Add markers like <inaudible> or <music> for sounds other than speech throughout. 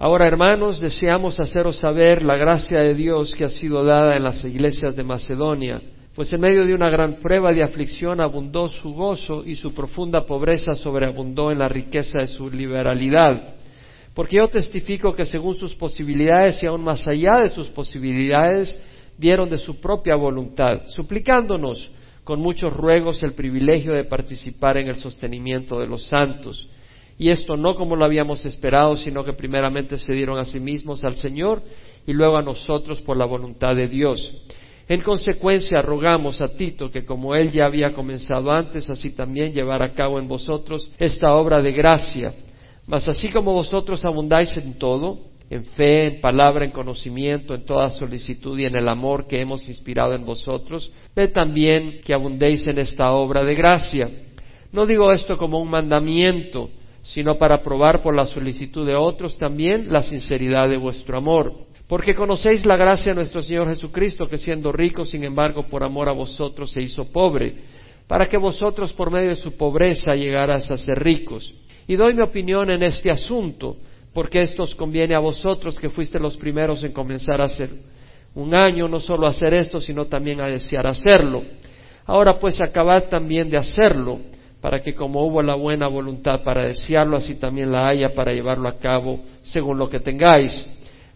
Ahora, hermanos, deseamos haceros saber la gracia de Dios que ha sido dada en las iglesias de Macedonia, pues en medio de una gran prueba de aflicción abundó su gozo y su profunda pobreza sobreabundó en la riqueza de su liberalidad. Porque yo testifico que según sus posibilidades y aún más allá de sus posibilidades, dieron de su propia voluntad, suplicándonos con muchos ruegos el privilegio de participar en el sostenimiento de los santos. Y esto no como lo habíamos esperado, sino que primeramente se dieron a sí mismos al Señor y luego a nosotros por la voluntad de Dios. En consecuencia, rogamos a Tito que como él ya había comenzado antes, así también llevar a cabo en vosotros esta obra de gracia. Mas así como vosotros abundáis en todo, en fe, en palabra, en conocimiento, en toda solicitud y en el amor que hemos inspirado en vosotros, ve también que abundéis en esta obra de gracia. No digo esto como un mandamiento, sino para probar por la solicitud de otros también la sinceridad de vuestro amor. Porque conocéis la gracia de nuestro Señor Jesucristo, que siendo rico, sin embargo, por amor a vosotros se hizo pobre, para que vosotros por medio de su pobreza llegaras a ser ricos. Y doy mi opinión en este asunto, porque esto os conviene a vosotros que fuiste los primeros en comenzar a hacer un año, no solo a hacer esto, sino también a desear hacerlo. Ahora pues acabad también de hacerlo, para que como hubo la buena voluntad para desearlo, así también la haya para llevarlo a cabo según lo que tengáis.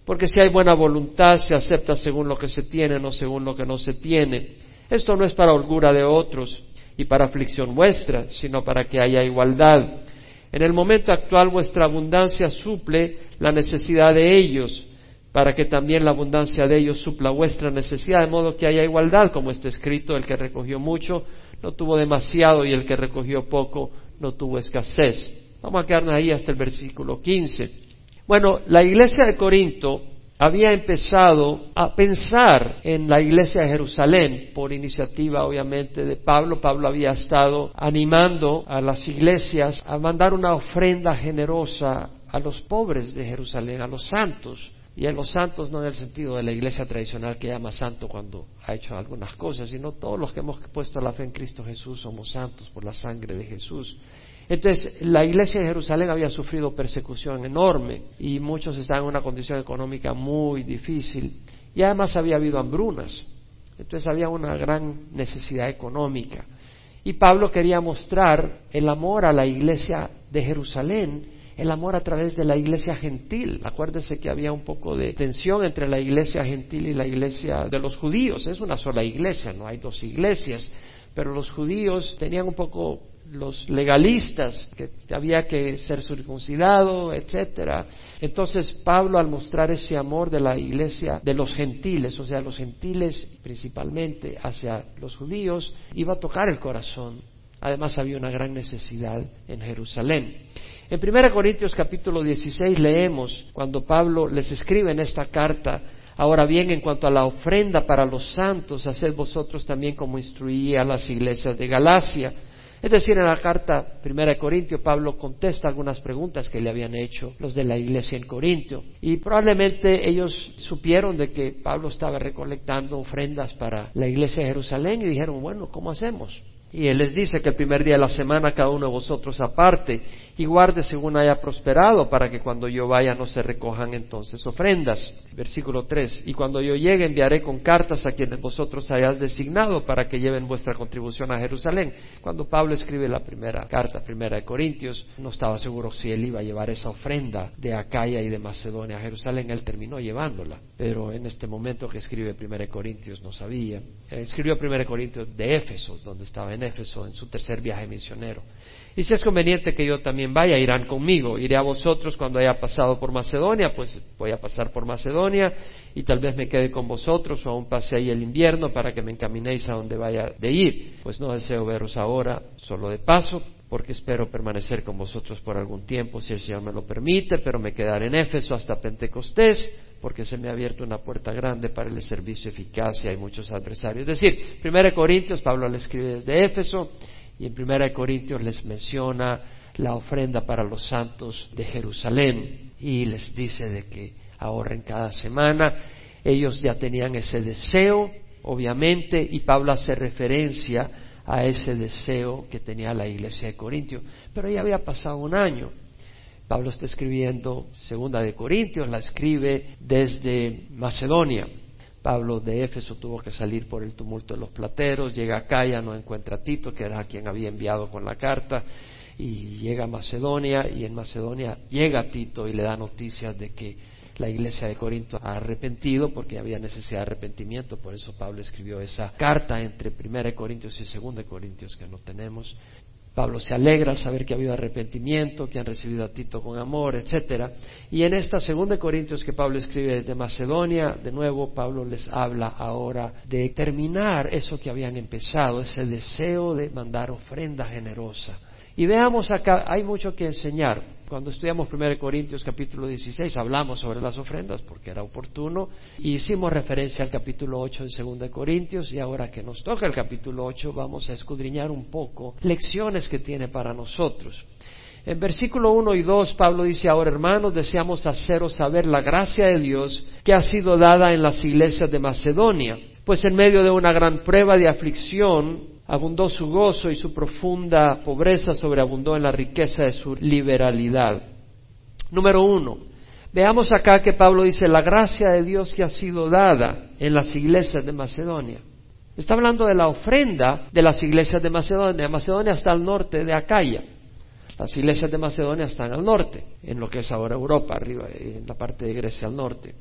Porque si hay buena voluntad, se acepta según lo que se tiene, no según lo que no se tiene. Esto no es para holgura de otros y para aflicción vuestra, sino para que haya igualdad. En el momento actual vuestra abundancia suple la necesidad de ellos, para que también la abundancia de ellos supla vuestra necesidad, de modo que haya igualdad, como está escrito, el que recogió mucho no tuvo demasiado y el que recogió poco no tuvo escasez. Vamos a quedarnos ahí hasta el versículo 15. Bueno, la iglesia de Corinto había empezado a pensar en la iglesia de Jerusalén por iniciativa obviamente de Pablo. Pablo había estado animando a las iglesias a mandar una ofrenda generosa a los pobres de Jerusalén, a los santos. Y a los santos no en el sentido de la iglesia tradicional que llama santo cuando ha hecho algunas cosas, sino todos los que hemos puesto la fe en Cristo Jesús somos santos por la sangre de Jesús. Entonces, la iglesia de Jerusalén había sufrido persecución enorme y muchos estaban en una condición económica muy difícil y además había habido hambrunas. Entonces había una gran necesidad económica. Y Pablo quería mostrar el amor a la iglesia de Jerusalén, el amor a través de la iglesia gentil. Acuérdense que había un poco de tensión entre la iglesia gentil y la iglesia de los judíos. Es una sola iglesia, no hay dos iglesias. Pero los judíos tenían un poco los legalistas, que había que ser circuncidado, etcétera. Entonces Pablo al mostrar ese amor de la iglesia de los gentiles, o sea, los gentiles principalmente hacia los judíos, iba a tocar el corazón. Además había una gran necesidad en Jerusalén. En 1 Corintios capítulo 16 leemos cuando Pablo les escribe en esta carta, ahora bien, en cuanto a la ofrenda para los santos, haced vosotros también como instruía a las iglesias de Galacia es decir, en la carta primera de Corintio, Pablo contesta algunas preguntas que le habían hecho los de la iglesia en Corintio. Y probablemente ellos supieron de que Pablo estaba recolectando ofrendas para la iglesia de Jerusalén y dijeron, bueno, ¿cómo hacemos? Y él les dice que el primer día de la semana cada uno de vosotros aparte y guarde según haya prosperado para que cuando yo vaya no se recojan entonces ofrendas. Versículo 3. Y cuando yo llegue enviaré con cartas a quienes vosotros hayáis designado para que lleven vuestra contribución a Jerusalén. Cuando Pablo escribe la primera carta, primera de Corintios, no estaba seguro si él iba a llevar esa ofrenda de Acaya y de Macedonia a Jerusalén. Él terminó llevándola. Pero en este momento que escribe primera de Corintios no sabía. escribió primera de Corintios de Éfeso, donde estaba en Éfeso en su tercer viaje misionero. Y si es conveniente que yo también vaya, irán conmigo. Iré a vosotros cuando haya pasado por Macedonia, pues voy a pasar por Macedonia y tal vez me quede con vosotros o aún pase ahí el invierno para que me encaminéis a donde vaya de ir. Pues no deseo veros ahora, solo de paso, porque espero permanecer con vosotros por algún tiempo, si el Señor me lo permite, pero me quedaré en Éfeso hasta Pentecostés, porque se me ha abierto una puerta grande para el servicio eficaz y hay muchos adversarios. Es decir, 1 Corintios, Pablo le escribe desde Éfeso, y en 1 Corintios les menciona la ofrenda para los santos de Jerusalén y les dice de que ahorren cada semana. Ellos ya tenían ese deseo, obviamente, y Pablo hace referencia a ese deseo que tenía la iglesia de Corintio. Pero ya había pasado un año. Pablo está escribiendo Segunda de Corintios, la escribe desde Macedonia. Pablo de Éfeso tuvo que salir por el tumulto de los plateros, llega acá, ya no encuentra a Tito, que era quien había enviado con la carta, y llega a Macedonia, y en Macedonia llega Tito y le da noticias de que la iglesia de Corinto ha arrepentido porque había necesidad de arrepentimiento, por eso Pablo escribió esa carta entre Primera Corintios y Segunda Corintios que no tenemos. Pablo se alegra al saber que ha habido arrepentimiento, que han recibido a Tito con amor, etcétera. Y en esta segunda Corintios que Pablo escribe de Macedonia, de nuevo Pablo les habla ahora de terminar eso que habían empezado, ese deseo de mandar ofrenda generosa. Y veamos acá, hay mucho que enseñar. Cuando estudiamos 1 Corintios capítulo 16 hablamos sobre las ofrendas porque era oportuno y hicimos referencia al capítulo 8 en 2 Corintios y ahora que nos toca el capítulo 8 vamos a escudriñar un poco lecciones que tiene para nosotros. En versículo 1 y 2 Pablo dice, ahora hermanos, deseamos haceros saber la gracia de Dios que ha sido dada en las iglesias de Macedonia, pues en medio de una gran prueba de aflicción abundó su gozo y su profunda pobreza sobreabundó en la riqueza de su liberalidad. Número uno, veamos acá que Pablo dice la gracia de Dios que ha sido dada en las iglesias de Macedonia. Está hablando de la ofrenda de las iglesias de Macedonia. Macedonia está al norte de Acaya. Las iglesias de Macedonia están al norte, en lo que es ahora Europa, arriba, en la parte de Grecia al norte.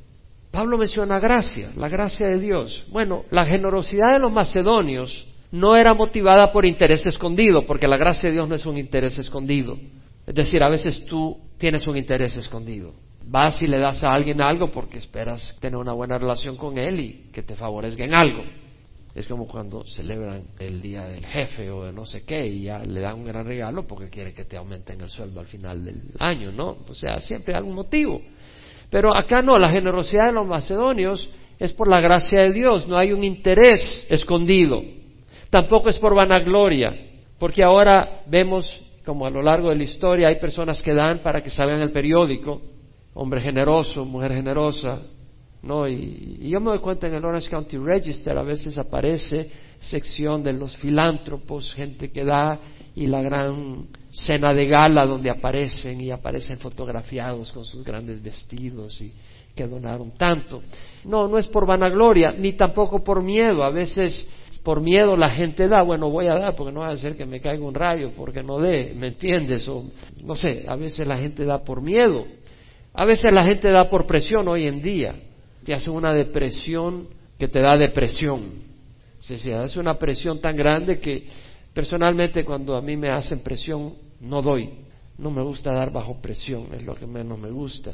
Pablo menciona gracia, la gracia de Dios. Bueno, la generosidad de los macedonios no era motivada por interés escondido, porque la gracia de Dios no es un interés escondido. Es decir, a veces tú tienes un interés escondido. Vas y le das a alguien algo porque esperas tener una buena relación con él y que te favorezca en algo. Es como cuando celebran el día del jefe o de no sé qué y ya le dan un gran regalo porque quiere que te aumenten el sueldo al final del año, ¿no? O sea, siempre hay algún motivo. Pero acá no, la generosidad de los macedonios es por la gracia de Dios, no hay un interés escondido. Tampoco es por vanagloria, porque ahora vemos como a lo largo de la historia hay personas que dan para que salga en el periódico, hombre generoso, mujer generosa, ¿no? Y, y, yo me doy cuenta en el Orange County Register a veces aparece sección de los filántropos, gente que da, y la gran cena de gala donde aparecen y aparecen fotografiados con sus grandes vestidos y que donaron tanto. No, no es por vanagloria, ni tampoco por miedo. A veces por miedo la gente da, bueno, voy a dar porque no va a ser que me caiga un rayo porque no dé, ¿me entiendes? O no sé, a veces la gente da por miedo, a veces la gente da por presión hoy en día, te hace una depresión que te da depresión. Sea, es una presión tan grande que personalmente cuando a mí me hacen presión no doy, no me gusta dar bajo presión, es lo que menos me gusta.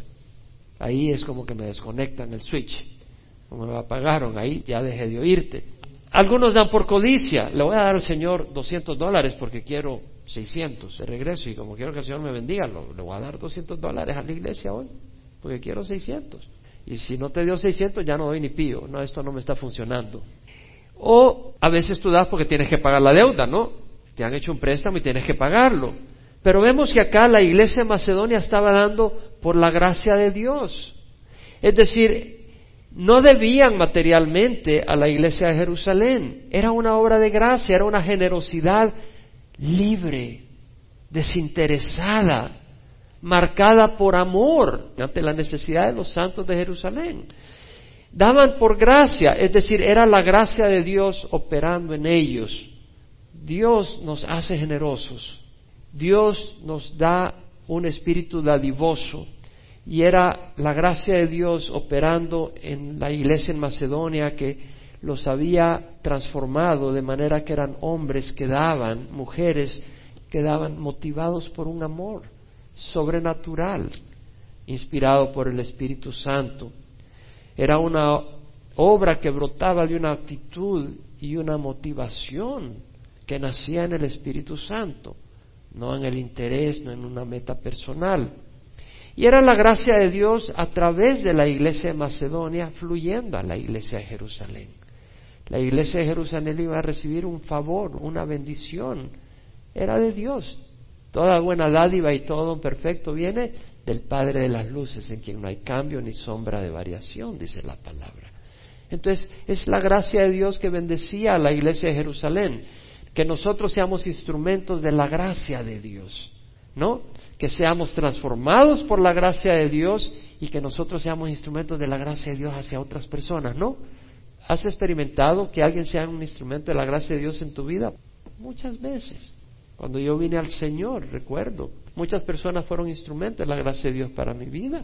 Ahí es como que me desconectan el switch, como me apagaron, ahí ya dejé de oírte. Algunos dan por codicia. Le voy a dar al Señor 200 dólares porque quiero 600 de regreso y como quiero que el Señor me bendiga, le voy a dar 200 dólares a la iglesia hoy porque quiero 600. Y si no te dio 600 ya no doy ni pío. No, esto no me está funcionando. O a veces tú das porque tienes que pagar la deuda, ¿no? Te han hecho un préstamo y tienes que pagarlo. Pero vemos que acá la iglesia de Macedonia estaba dando por la gracia de Dios. Es decir, no debían materialmente a la iglesia de Jerusalén. Era una obra de gracia, era una generosidad libre, desinteresada, marcada por amor ante la necesidad de los santos de Jerusalén. Daban por gracia, es decir, era la gracia de Dios operando en ellos. Dios nos hace generosos. Dios nos da un espíritu dadivoso y era la gracia de Dios operando en la iglesia en Macedonia que los había transformado de manera que eran hombres que daban, mujeres que daban motivados por un amor sobrenatural, inspirado por el Espíritu Santo. Era una obra que brotaba de una actitud y una motivación que nacía en el Espíritu Santo, no en el interés, no en una meta personal. Y era la gracia de Dios a través de la iglesia de Macedonia fluyendo a la iglesia de Jerusalén. La iglesia de Jerusalén iba a recibir un favor, una bendición. Era de Dios. Toda buena dádiva y todo perfecto viene del Padre de las Luces, en quien no hay cambio ni sombra de variación, dice la palabra. Entonces, es la gracia de Dios que bendecía a la iglesia de Jerusalén, que nosotros seamos instrumentos de la gracia de Dios ¿no? Que seamos transformados por la gracia de Dios y que nosotros seamos instrumentos de la gracia de Dios hacia otras personas, ¿no? ¿Has experimentado que alguien sea un instrumento de la gracia de Dios en tu vida? Muchas veces. Cuando yo vine al Señor, recuerdo, muchas personas fueron instrumentos de la gracia de Dios para mi vida.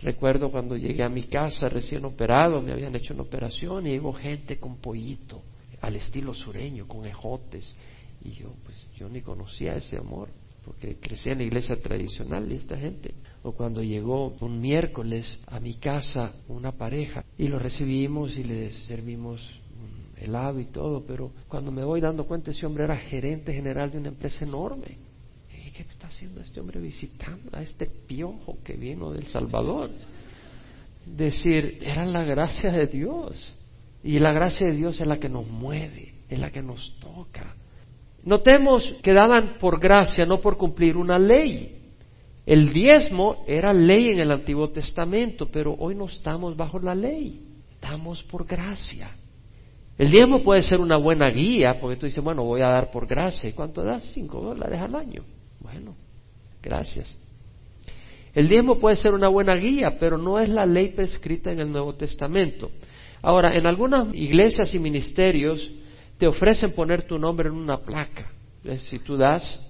Recuerdo cuando llegué a mi casa recién operado, me habían hecho una operación y llegó gente con pollito, al estilo sureño, con ejotes. Y yo, pues, yo ni conocía ese amor, porque crecí en la iglesia tradicional esta gente. O cuando llegó un miércoles a mi casa una pareja y lo recibimos y les servimos helado y todo, pero cuando me voy dando cuenta ese hombre era gerente general de una empresa enorme. ¿Y qué está haciendo este hombre visitando a este piojo que vino del Salvador? Decir, era la gracia de Dios. Y la gracia de Dios es la que nos mueve, es la que nos toca. Notemos que daban por gracia, no por cumplir una ley. El diezmo era ley en el Antiguo Testamento, pero hoy no estamos bajo la ley, estamos por gracia. El diezmo puede ser una buena guía, porque tú dices, bueno, voy a dar por gracia. ¿Y cuánto das? Cinco dólares al año. Bueno, gracias. El diezmo puede ser una buena guía, pero no es la ley prescrita en el Nuevo Testamento. Ahora, en algunas iglesias y ministerios te ofrecen poner tu nombre en una placa. Si tú das,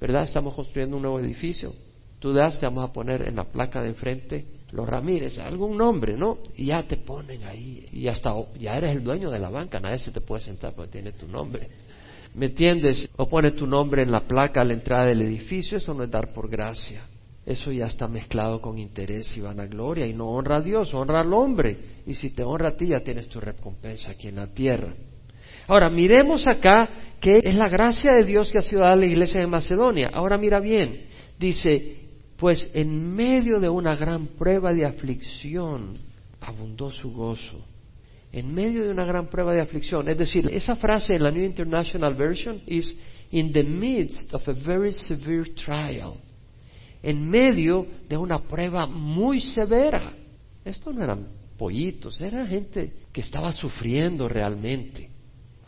¿verdad? Estamos construyendo un nuevo edificio. Tú das, te vamos a poner en la placa de enfrente los Ramírez, algún nombre, ¿no? Y ya te ponen ahí, y hasta ya eres el dueño de la banca, nadie se te puede sentar porque tiene tu nombre. ¿Me entiendes? O pone tu nombre en la placa a la entrada del edificio, eso no es dar por gracia. Eso ya está mezclado con interés y vanagloria y no honra a Dios, honra al hombre. Y si te honra a ti, ya tienes tu recompensa aquí en la tierra. Ahora, miremos acá que es la gracia de Dios que ha sido dada a la iglesia de Macedonia. Ahora mira bien, dice, pues en medio de una gran prueba de aflicción abundó su gozo. En medio de una gran prueba de aflicción. Es decir, esa frase en la New International Version es in the midst of a very severe trial. En medio de una prueba muy severa. Esto no eran pollitos, era gente que estaba sufriendo realmente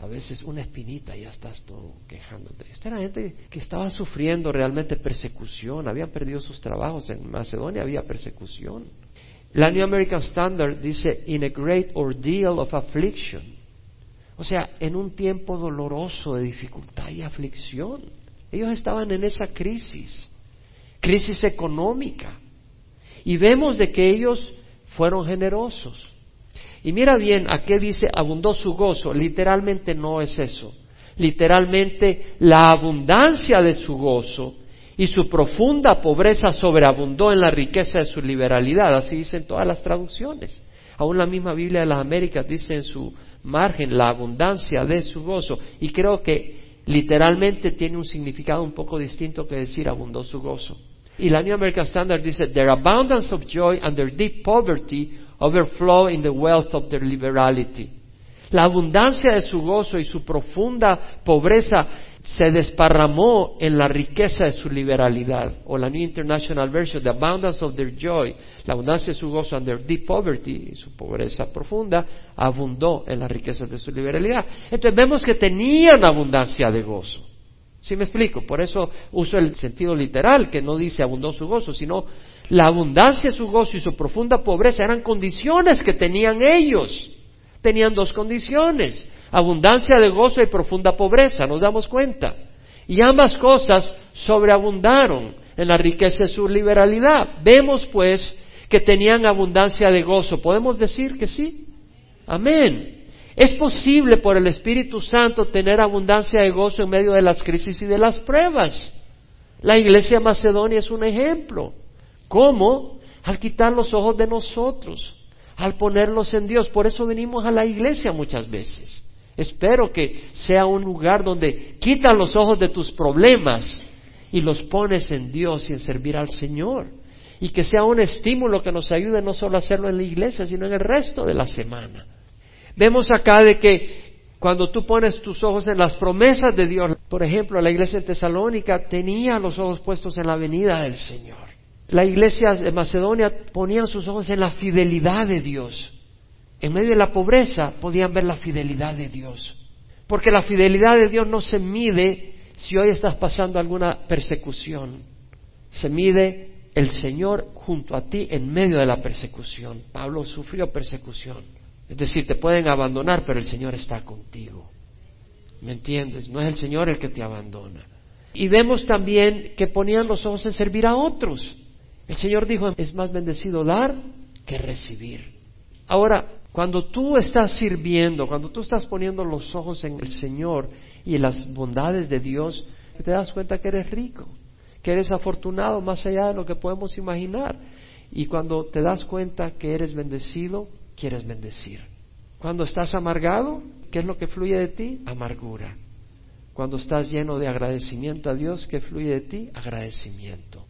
a veces una espinita y ya estás todo quejándote. Esta era gente que estaba sufriendo realmente persecución, habían perdido sus trabajos, en Macedonia había persecución. La New American Standard dice, in a great ordeal of affliction. O sea, en un tiempo doloroso de dificultad y aflicción. Ellos estaban en esa crisis, crisis económica. Y vemos de que ellos fueron generosos. Y mira bien, ¿a qué dice abundó su gozo? Literalmente no es eso. Literalmente la abundancia de su gozo y su profunda pobreza sobreabundó en la riqueza de su liberalidad. Así dicen todas las traducciones. Aún la misma Biblia de las Américas dice en su margen la abundancia de su gozo. Y creo que literalmente tiene un significado un poco distinto que decir abundó su gozo. Y la New American Standard dice, their abundance of joy and their deep poverty overflow in the wealth of their liberality. La abundancia de su gozo y su profunda pobreza se desparramó en la riqueza de su liberalidad. O la New International Version, the abundance of their joy, la abundancia de su gozo and their deep poverty, su pobreza profunda, abundó en la riqueza de su liberalidad. Entonces vemos que tenían abundancia de gozo. ¿Sí me explico? Por eso uso el sentido literal, que no dice abundó su gozo, sino la abundancia de su gozo y su profunda pobreza eran condiciones que tenían ellos. Tenían dos condiciones, abundancia de gozo y profunda pobreza, nos damos cuenta. Y ambas cosas sobreabundaron en la riqueza de su liberalidad. Vemos pues que tenían abundancia de gozo. ¿Podemos decir que sí? Amén. Es posible por el Espíritu Santo tener abundancia de gozo en medio de las crisis y de las pruebas. La iglesia Macedonia es un ejemplo. ¿Cómo? Al quitar los ojos de nosotros, al ponerlos en Dios. Por eso venimos a la iglesia muchas veces. Espero que sea un lugar donde quitan los ojos de tus problemas y los pones en Dios y en servir al Señor. Y que sea un estímulo que nos ayude no solo a hacerlo en la iglesia, sino en el resto de la semana. Vemos acá de que cuando tú pones tus ojos en las promesas de Dios, por ejemplo, la iglesia de Tesalónica tenía los ojos puestos en la venida del Señor. La iglesia de Macedonia ponían sus ojos en la fidelidad de Dios. En medio de la pobreza podían ver la fidelidad de Dios. Porque la fidelidad de Dios no se mide si hoy estás pasando alguna persecución. se mide el Señor junto a ti en medio de la persecución. Pablo sufrió persecución. Es decir, te pueden abandonar, pero el Señor está contigo. ¿Me entiendes? No es el Señor el que te abandona. Y vemos también que ponían los ojos en servir a otros. El Señor dijo, es más bendecido dar que recibir. Ahora, cuando tú estás sirviendo, cuando tú estás poniendo los ojos en el Señor y en las bondades de Dios, te das cuenta que eres rico, que eres afortunado más allá de lo que podemos imaginar. Y cuando te das cuenta que eres bendecido, quieres bendecir. Cuando estás amargado, ¿qué es lo que fluye de ti? Amargura. Cuando estás lleno de agradecimiento a Dios, ¿qué fluye de ti? Agradecimiento.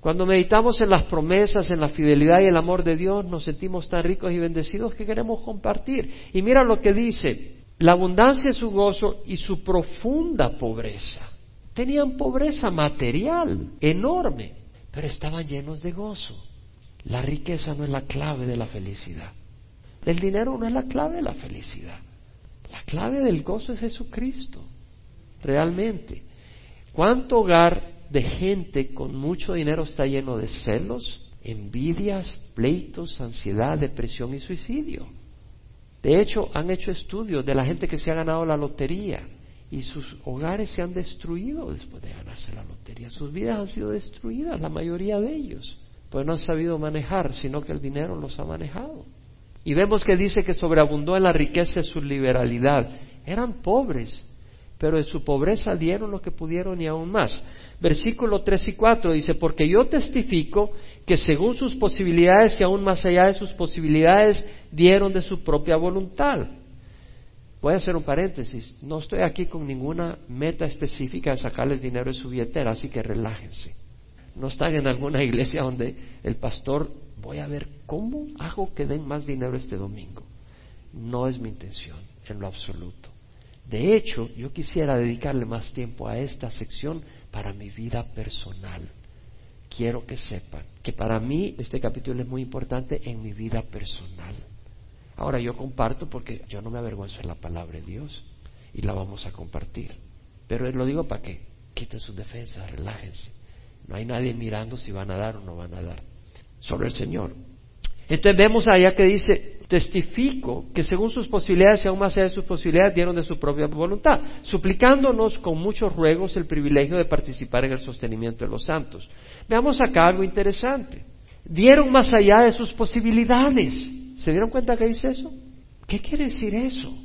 Cuando meditamos en las promesas, en la fidelidad y el amor de Dios, nos sentimos tan ricos y bendecidos que queremos compartir. Y mira lo que dice, la abundancia de su gozo y su profunda pobreza. Tenían pobreza material enorme, pero estaban llenos de gozo. La riqueza no es la clave de la felicidad. El dinero no es la clave de la felicidad. La clave del gozo es Jesucristo. Realmente. ¿Cuánto hogar de gente con mucho dinero está lleno de celos, envidias, pleitos, ansiedad, depresión y suicidio. De hecho, han hecho estudios de la gente que se ha ganado la lotería y sus hogares se han destruido después de ganarse la lotería. Sus vidas han sido destruidas, la mayoría de ellos, pues no han sabido manejar, sino que el dinero los ha manejado. Y vemos que dice que sobreabundó en la riqueza de su liberalidad. Eran pobres, pero de su pobreza dieron lo que pudieron y aún más versículo 3 y 4 dice, porque yo testifico que según sus posibilidades y aún más allá de sus posibilidades dieron de su propia voluntad. Voy a hacer un paréntesis, no estoy aquí con ninguna meta específica de sacarles dinero de su billetera, así que relájense. No están en alguna iglesia donde el pastor, voy a ver cómo hago que den más dinero este domingo. No es mi intención, en lo absoluto. De hecho, yo quisiera dedicarle más tiempo a esta sección para mi vida personal. Quiero que sepan que para mí este capítulo es muy importante en mi vida personal. Ahora yo comparto porque yo no me avergüenzo de la palabra de Dios y la vamos a compartir. Pero lo digo para que quiten sus defensas, relájense. No hay nadie mirando si van a dar o no van a dar. Sobre el Señor. Entonces vemos allá que dice, testifico que según sus posibilidades y aún más allá de sus posibilidades dieron de su propia voluntad, suplicándonos con muchos ruegos el privilegio de participar en el sostenimiento de los santos. Veamos acá algo interesante. Dieron más allá de sus posibilidades. ¿Se dieron cuenta que dice eso? ¿Qué quiere decir eso?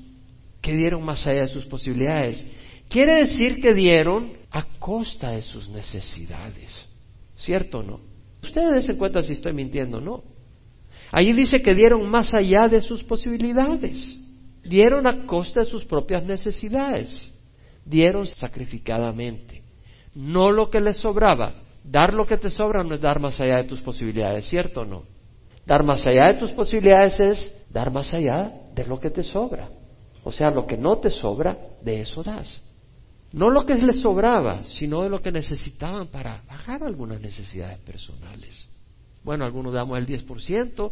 Que dieron más allá de sus posibilidades. Quiere decir que dieron a costa de sus necesidades. ¿Cierto o no? Ustedes se cuenta si estoy mintiendo, ¿no? Allí dice que dieron más allá de sus posibilidades, dieron a costa de sus propias necesidades, dieron sacrificadamente, no lo que les sobraba. Dar lo que te sobra no es dar más allá de tus posibilidades, ¿cierto o no? Dar más allá de tus posibilidades es dar más allá de lo que te sobra. O sea, lo que no te sobra, de eso das. No lo que les sobraba, sino de lo que necesitaban para bajar algunas necesidades personales. Bueno, algunos damos el 10%,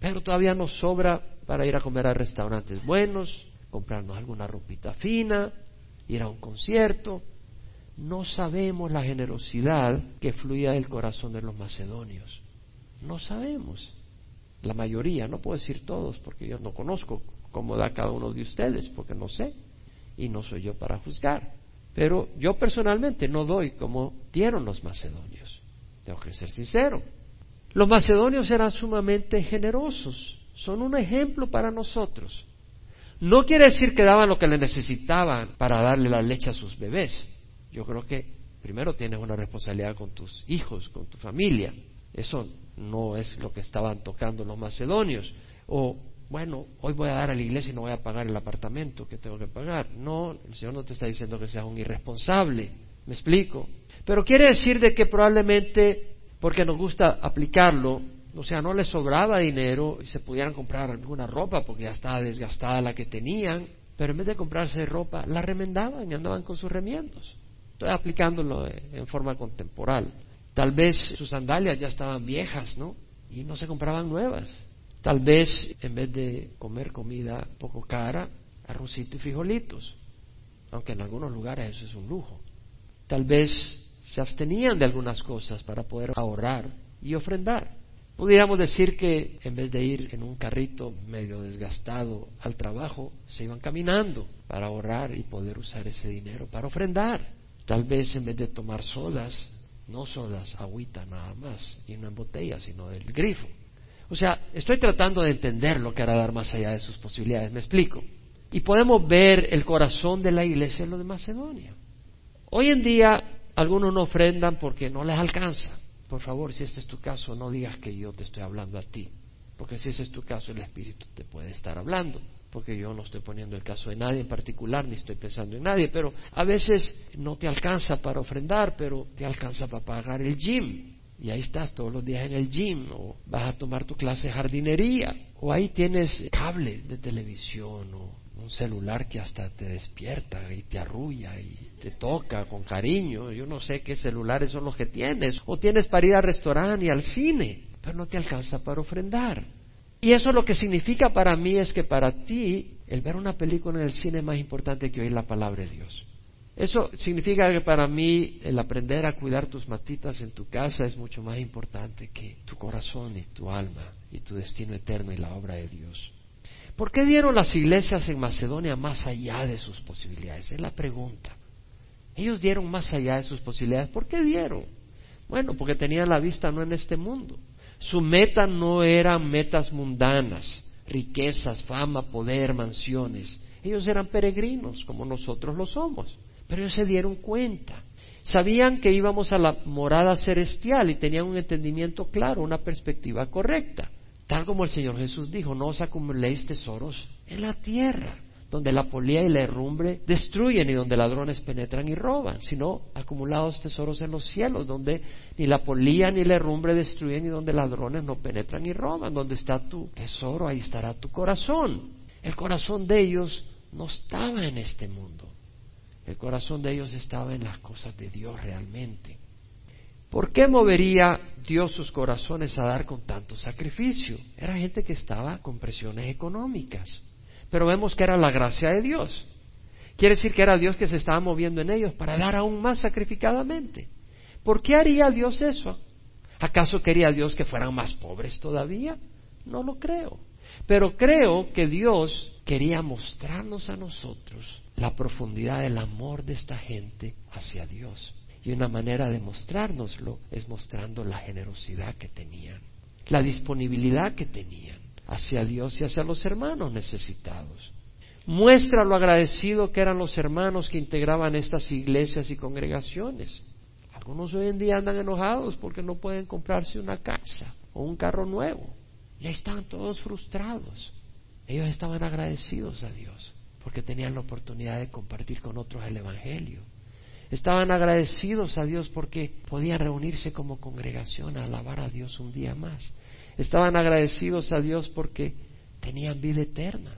pero todavía nos sobra para ir a comer a restaurantes buenos, comprarnos alguna ropita fina, ir a un concierto. No sabemos la generosidad que fluía del corazón de los macedonios. No sabemos. La mayoría, no puedo decir todos, porque yo no conozco cómo da cada uno de ustedes, porque no sé. Y no soy yo para juzgar. Pero yo personalmente no doy como dieron los macedonios. Tengo que ser sincero. Los macedonios eran sumamente generosos, son un ejemplo para nosotros. No quiere decir que daban lo que le necesitaban para darle la leche a sus bebés. Yo creo que primero tienes una responsabilidad con tus hijos, con tu familia. Eso no es lo que estaban tocando los macedonios. O, bueno, hoy voy a dar a la iglesia y no voy a pagar el apartamento que tengo que pagar. No, el Señor no te está diciendo que seas un irresponsable. ¿Me explico? Pero quiere decir de que probablemente porque nos gusta aplicarlo, o sea, no les sobraba dinero y se pudieran comprar alguna ropa porque ya estaba desgastada la que tenían, pero en vez de comprarse ropa, la remendaban y andaban con sus remiendos. Estoy aplicándolo en forma contemporal. Tal vez sus sandalias ya estaban viejas, ¿no? Y no se compraban nuevas. Tal vez en vez de comer comida poco cara, arrocito y frijolitos, aunque en algunos lugares eso es un lujo. Tal vez se abstenían de algunas cosas para poder ahorrar y ofrendar. Pudiéramos decir que en vez de ir en un carrito medio desgastado al trabajo, se iban caminando para ahorrar y poder usar ese dinero para ofrendar. Tal vez en vez de tomar sodas, no sodas, agüita nada más, y en botella, sino del grifo. O sea, estoy tratando de entender lo que hará dar más allá de sus posibilidades, me explico. Y podemos ver el corazón de la iglesia en lo de Macedonia. Hoy en día algunos no ofrendan porque no les alcanza. Por favor, si este es tu caso, no digas que yo te estoy hablando a ti, porque si ese es tu caso, el Espíritu te puede estar hablando, porque yo no estoy poniendo el caso de nadie en particular, ni estoy pensando en nadie, pero a veces no te alcanza para ofrendar, pero te alcanza para pagar el gym. Y ahí estás todos los días en el gym, o vas a tomar tu clase de jardinería, o ahí tienes cable de televisión, o un celular que hasta te despierta y te arrulla y te toca con cariño. Yo no sé qué celulares son los que tienes. O tienes para ir al restaurante y al cine, pero no te alcanza para ofrendar. Y eso lo que significa para mí es que para ti el ver una película en el cine es más importante que oír la palabra de Dios. Eso significa que para mí el aprender a cuidar tus matitas en tu casa es mucho más importante que tu corazón y tu alma y tu destino eterno y la obra de Dios. ¿Por qué dieron las iglesias en Macedonia más allá de sus posibilidades? Es la pregunta. Ellos dieron más allá de sus posibilidades. ¿Por qué dieron? Bueno, porque tenían la vista no en este mundo. Su meta no eran metas mundanas, riquezas, fama, poder, mansiones. Ellos eran peregrinos, como nosotros lo somos. Pero ellos se dieron cuenta. Sabían que íbamos a la morada celestial y tenían un entendimiento claro, una perspectiva correcta. Tal como el Señor Jesús dijo, no os acumuléis tesoros en la tierra, donde la polía y la herrumbre destruyen y donde ladrones penetran y roban, sino acumulados tesoros en los cielos, donde ni la polía ni la herrumbre destruyen y donde ladrones no penetran y roban. Donde está tu tesoro, ahí estará tu corazón. El corazón de ellos no estaba en este mundo. El corazón de ellos estaba en las cosas de Dios realmente. ¿Por qué movería Dios sus corazones a dar con tanto sacrificio? Era gente que estaba con presiones económicas. Pero vemos que era la gracia de Dios. Quiere decir que era Dios que se estaba moviendo en ellos para dar aún más sacrificadamente. ¿Por qué haría Dios eso? ¿Acaso quería Dios que fueran más pobres todavía? No lo creo. Pero creo que Dios quería mostrarnos a nosotros la profundidad del amor de esta gente hacia Dios. Y una manera de mostrárnoslo es mostrando la generosidad que tenían, la disponibilidad que tenían hacia Dios y hacia los hermanos necesitados. Muestra lo agradecido que eran los hermanos que integraban estas iglesias y congregaciones. Algunos hoy en día andan enojados porque no pueden comprarse una casa o un carro nuevo. Y ahí están todos frustrados. Ellos estaban agradecidos a Dios porque tenían la oportunidad de compartir con otros el Evangelio. Estaban agradecidos a Dios porque podían reunirse como congregación a alabar a Dios un día más. Estaban agradecidos a Dios porque tenían vida eterna.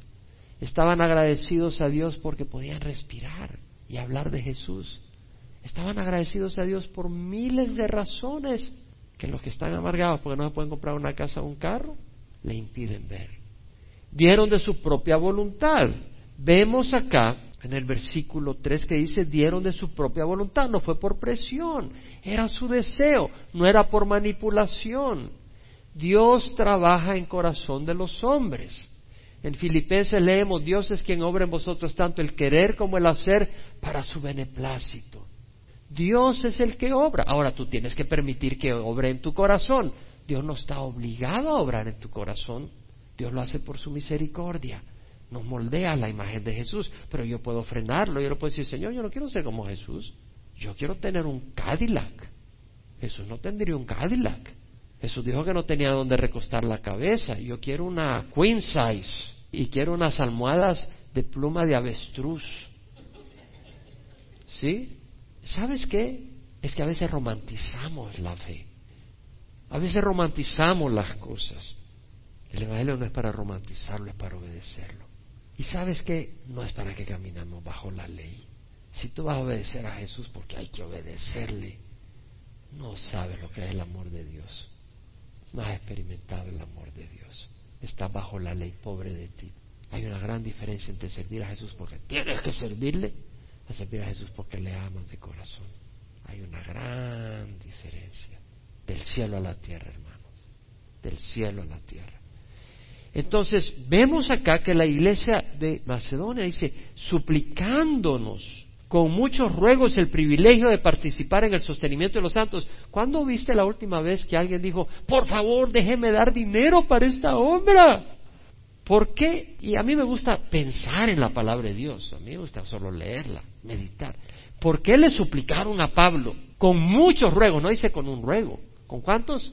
Estaban agradecidos a Dios porque podían respirar y hablar de Jesús. Estaban agradecidos a Dios por miles de razones que los que están amargados porque no se pueden comprar una casa o un carro le impiden ver. Dieron de su propia voluntad. Vemos acá en el versículo 3 que dice, dieron de su propia voluntad, no fue por presión, era su deseo, no era por manipulación. Dios trabaja en corazón de los hombres. En Filipenses leemos, Dios es quien obra en vosotros tanto el querer como el hacer para su beneplácito. Dios es el que obra. Ahora tú tienes que permitir que obre en tu corazón. Dios no está obligado a obrar en tu corazón. Dios lo hace por su misericordia nos moldea la imagen de Jesús, pero yo puedo frenarlo, yo no puedo decir, Señor, yo no quiero ser como Jesús, yo quiero tener un Cadillac. Jesús no tendría un Cadillac. Jesús dijo que no tenía donde recostar la cabeza. Yo quiero una queen size y quiero unas almohadas de pluma de avestruz. ¿Sí? ¿Sabes qué? Es que a veces romantizamos la fe. A veces romantizamos las cosas. El Evangelio no es para romantizarlo, es para obedecerlo. Y sabes que no es para que caminamos bajo la ley. Si tú vas a obedecer a Jesús porque hay que obedecerle, no sabes lo que es el amor de Dios. No has experimentado el amor de Dios. Estás bajo la ley, pobre de ti. Hay una gran diferencia entre servir a Jesús porque tienes que servirle a servir a Jesús porque le amas de corazón. Hay una gran diferencia del cielo a la tierra, hermanos, del cielo a la tierra. Entonces, vemos acá que la iglesia de Macedonia dice, suplicándonos con muchos ruegos el privilegio de participar en el sostenimiento de los santos. ¿Cuándo viste la última vez que alguien dijo, por favor, déjeme dar dinero para esta obra? ¿Por qué? Y a mí me gusta pensar en la palabra de Dios, a mí me gusta solo leerla, meditar. ¿Por qué le suplicaron a Pablo con muchos ruegos? No dice con un ruego. ¿Con cuántos?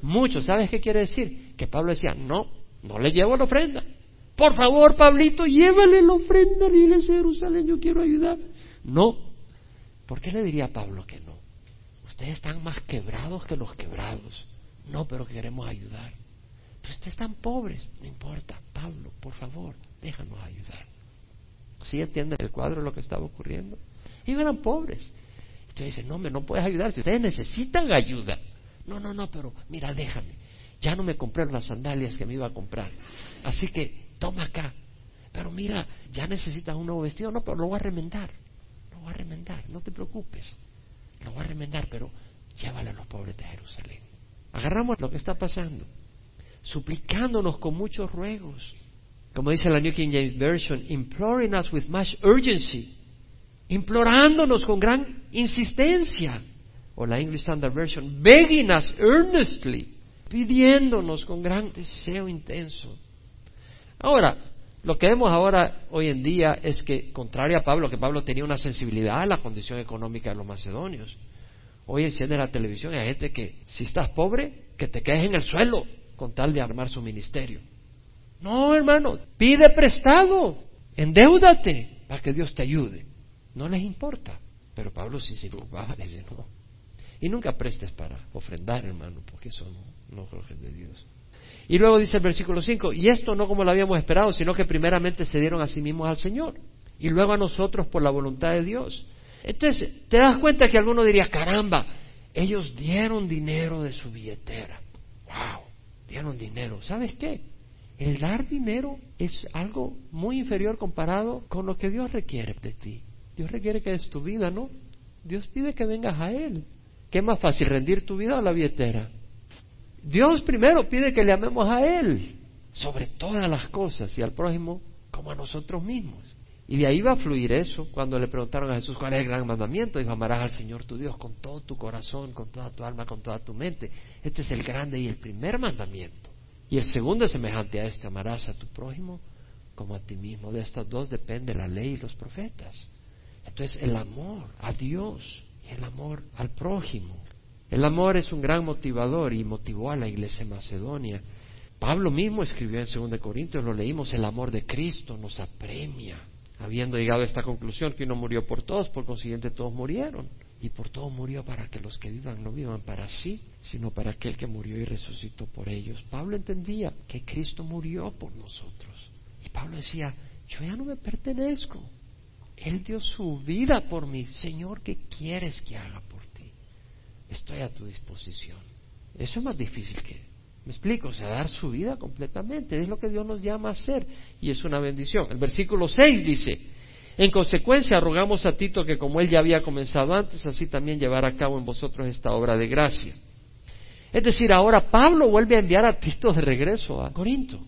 Muchos. ¿Sabes qué quiere decir? Que Pablo decía, no, no le llevo la ofrenda. Por favor, Pablito, llévale la ofrenda a Jerusalén, yo quiero ayudar. No. ¿Por qué le diría a Pablo que no? Ustedes están más quebrados que los quebrados. No, pero queremos ayudar. Pues ustedes están pobres, no importa. Pablo, por favor, déjanos ayudar. ¿Sí entienden el cuadro de lo que estaba ocurriendo? Ellos eran pobres. Ustedes dicen, no, me no puedes ayudar si ustedes necesitan ayuda. No, no, no, pero mira, déjame. Ya no me compré las sandalias que me iba a comprar. Así que toma acá. Pero mira, ya necesitas un nuevo vestido. No, pero lo voy a remendar. Lo voy a remendar, no te preocupes. Lo voy a remendar, pero llévale a los pobres de Jerusalén. Agarramos lo que está pasando suplicándonos con muchos ruegos. Como dice la New King James Version, imploring us with much urgency, implorándonos con gran insistencia. O la English Standard Version, begging us earnestly, pidiéndonos con gran deseo intenso. Ahora, lo que vemos ahora, hoy en día, es que, contrario a Pablo, que Pablo tenía una sensibilidad a la condición económica de los macedonios. Hoy enciende la televisión y hay gente que, si estás pobre, que te quedes en el suelo, con tal de armar su ministerio. No, hermano, pide prestado, endeúdate para que Dios te ayude. No les importa. Pero Pablo sí se preocupaba, dice, no. Y nunca prestes para ofrendar, hermano, porque eso no, no de Dios. Y luego dice el versículo 5, y esto no como lo habíamos esperado, sino que primeramente se dieron a sí mismos al Señor, y luego a nosotros por la voluntad de Dios. Entonces, te das cuenta que alguno diría, caramba, ellos dieron dinero de su billetera. ¡Wow! dieron dinero. ¿Sabes qué? El dar dinero es algo muy inferior comparado con lo que Dios requiere de ti. Dios requiere que des tu vida, ¿no? Dios pide que vengas a Él. ¿Qué más fácil, rendir tu vida o la billetera? Dios primero pide que le amemos a Él sobre todas las cosas y al prójimo como a nosotros mismos. Y de ahí va a fluir eso. Cuando le preguntaron a Jesús cuál es el gran mandamiento, dijo, amarás al Señor tu Dios con todo tu corazón, con toda tu alma, con toda tu mente. Este es el grande y el primer mandamiento. Y el segundo es semejante a este, amarás a tu prójimo como a ti mismo. De estas dos depende la ley y los profetas. Entonces el amor a Dios el amor al prójimo. El amor es un gran motivador y motivó a la iglesia Macedonia. Pablo mismo escribió en 2 Corintios, lo leímos, el amor de Cristo nos apremia habiendo llegado a esta conclusión que uno murió por todos, por consiguiente todos murieron. Y por todo murió para que los que vivan no vivan para sí, sino para aquel que murió y resucitó por ellos. Pablo entendía que Cristo murió por nosotros. Y Pablo decía, yo ya no me pertenezco. Él dio su vida por mí. Señor, ¿qué quieres que haga por ti? Estoy a tu disposición. Eso es más difícil que ¿Me explico? O sea, dar su vida completamente. Es lo que Dios nos llama a hacer y es una bendición. El versículo 6 dice, en consecuencia rogamos a Tito que como él ya había comenzado antes, así también llevara a cabo en vosotros esta obra de gracia. Es decir, ahora Pablo vuelve a enviar a Tito de regreso a Corinto.